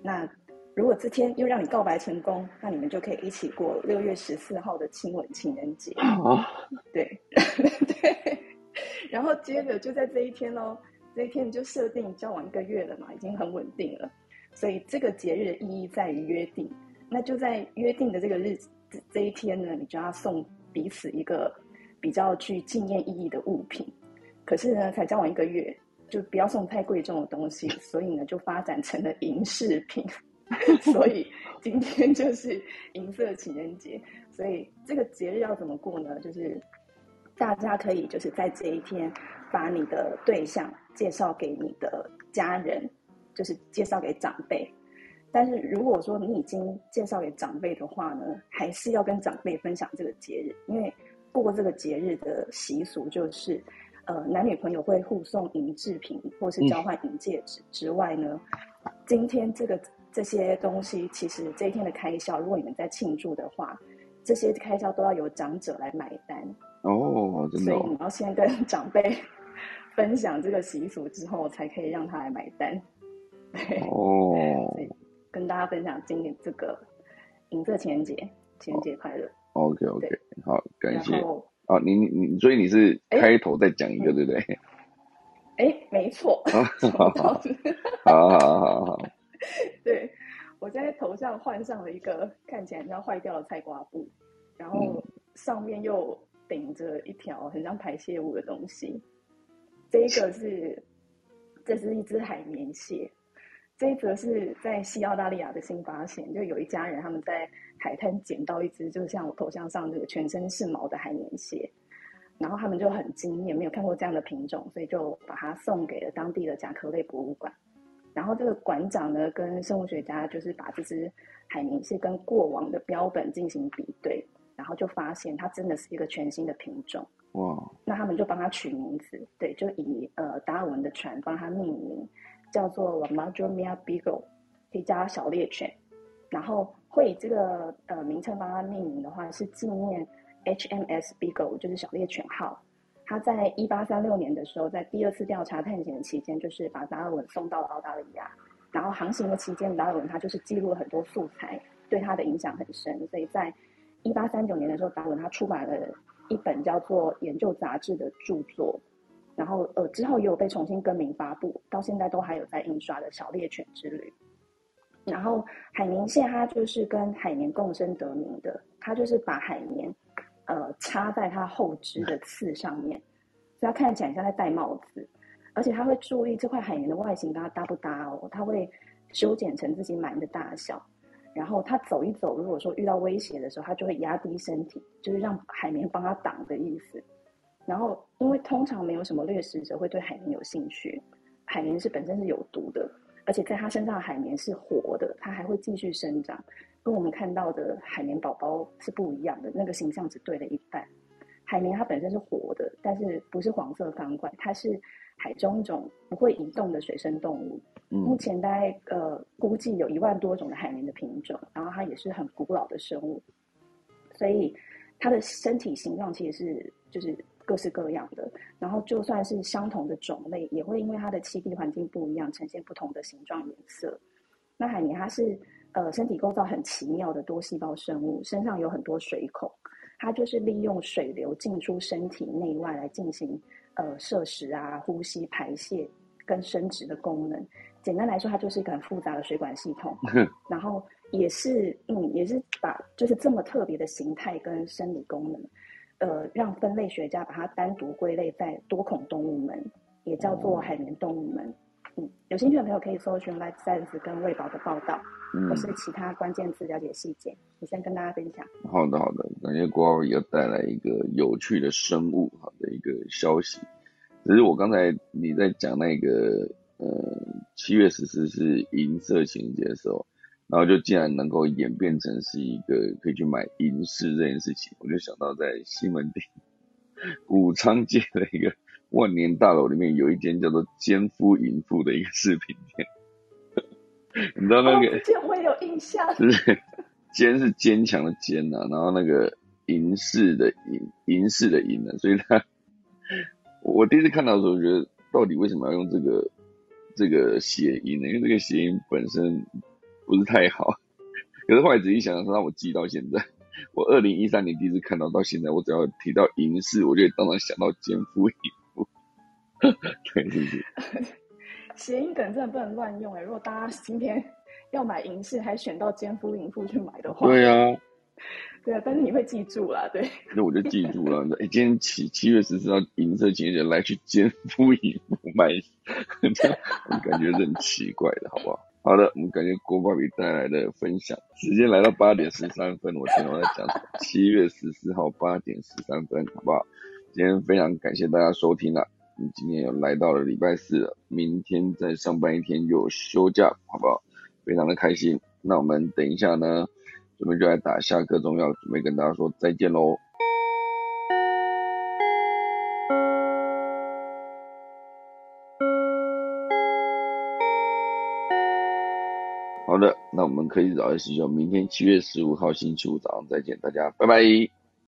那如果这天又让你告白成功，那你们就可以一起过六月十四号的亲吻情人节。啊，对，对。<laughs> 然后接着就在这一天喽，这一天就设定交往一个月了嘛，已经很稳定了。所以这个节日的意义在于约定。那就在约定的这个日子这一天呢，你就要送彼此一个比较具纪念意义的物品。可是呢，才交往一个月，就不要送太贵重的东西。所以呢，就发展成了银饰品。<laughs> 所以今天就是银色情人节。所以这个节日要怎么过呢？就是。大家可以就是在这一天，把你的对象介绍给你的家人，就是介绍给长辈。但是如果说你已经介绍给长辈的话呢，还是要跟长辈分享这个节日，因为过这个节日的习俗就是，呃，男女朋友会互送银制品或是交换银戒指之外呢，今天这个这些东西其实这一天的开销，如果你们在庆祝的话，这些开销都要由长者来买单。哦，真的。所以你要先跟 <laughs> 长辈 <laughs> 分享这个习俗之后，才可以让他来买单。对，<laughs> 哦跟大家分享今年这个银色情人节，情人节快乐。，OK OK，好，感谢。然后，啊，你你你，所以你是哎开头再讲一个，对不对？哎，没错，好好好好，对，我在头上换上了一个看起来像坏掉的菜瓜布，然后上面又顶着一条很像排泄物的东西。这一个是，这是一只海绵蟹。这一则是在西澳大利亚的新发现，就有一家人他们在海滩捡到一只，就像我头像上这个全身是毛的海绵蟹，然后他们就很惊艳，没有看过这样的品种，所以就把它送给了当地的甲壳类博物馆。然后这个馆长呢，跟生物学家就是把这只海绵蟹跟过往的标本进行比对，然后就发现它真的是一个全新的品种。哇，那他们就帮它取名字，对，就以呃达尔文的船帮它命名，叫做 La Madromia Beagle，可以叫小猎犬。然后会以这个呃名称帮它命名的话，是纪念 HMS Beagle，就是小猎犬号。它在一八三六年的时候，在第二次调查探险的期间，就是把达尔文送到了澳大利亚。然后航行的期间，达尔文他就是记录了很多素材，对他的影响很深。所以在一八三九年的时候，达尔文他出版了一本叫做《研究杂志》的著作，然后呃之后也有被重新更名发布，到现在都还有在印刷的《小猎犬之旅》。然后海绵蟹它就是跟海绵共生得名的，它就是把海绵呃插在它后肢的刺上面，所以它看起来像在戴帽子，而且它会注意这块海绵的外形跟它搭不搭哦，它会修剪成自己满意的大小。然后它走一走，如果说遇到威胁的时候，它就会压低身体，就是让海绵帮它挡的意思。然后，因为通常没有什么掠食者会对海绵有兴趣，海绵是本身是有毒的，而且在它身上的海绵是活的，它还会继续生长，跟我们看到的海绵宝宝是不一样的，那个形象只对了一半。海绵它本身是活的，但是不是黄色方块，它是海中一种不会移动的水生动物。目嗯前大概呃估计有一万多种的海绵的品种，然后它也是很古老的生物，所以它的身体形状其实是就是各式各样的。然后就算是相同的种类，也会因为它的栖地环境不一样，呈现不同的形状颜色。那海绵它是呃身体构造很奇妙的多细胞生物，身上有很多水孔，它就是利用水流进出身体内外来进行呃摄食啊、呼吸、排泄跟生殖的功能。简单来说，它就是一个很复杂的水管系统，然后也是嗯，也是把就是这么特别的形态跟生理功能，呃，让分类学家把它单独归类在多孔动物门，也叫做海绵动物门。嗯，有兴趣的朋友可以搜寻 Life Science 跟卫宝的报道，嗯或，是其他关键字了解细节。我先跟大家分享。好的好的，感谢郭老师要带来一个有趣的生物好的一个消息。只是我刚才你在讲那个呃七月十四是银色情人节的时候，然后就竟然能够演变成是一个可以去买银饰这件事情，我就想到在西门町武昌街的一个万年大楼里面有一间叫做奸夫淫妇的一个饰品店，<laughs> 你知道那个？我有印象。就是坚是坚强的坚呐、然后那个银饰的银，银饰的银呢、所以它我第一次看到的时候，觉得到底为什么要用这个这个谐音呢？因为这个谐音本身不是太好，可是后来仔细想想，让我记到现在。我二零一三年第一次看到，到现在我只要提到银饰，我就会当场想到奸夫淫妇。<laughs> 对，是不是？<laughs> 谐音梗真的不能乱用哎、如果大家今天要买银饰，还选到奸夫淫妇去买的话，对啊，<laughs> 对啊，但是你会记住啦，对。那我就记住了。哎，今天七七月十四号银色情人节来去奸夫淫妇买，这样我感觉是很奇怪的，好不好？好的，我们感谢郭爸比带来的分享。时间来到八点十三分，我天，我在讲？七月十四号八点十三分，好不好？今天非常感谢大家收听了。我们你今天又来到了礼拜四了，明天再上班一天又有休假，好不好？非常的开心。那我们等一下呢，准备就来打下课中，要准备跟大家说再见喽。好的，那我们可以早点睡觉。明天七月十五号星期五早上再见，大家拜拜。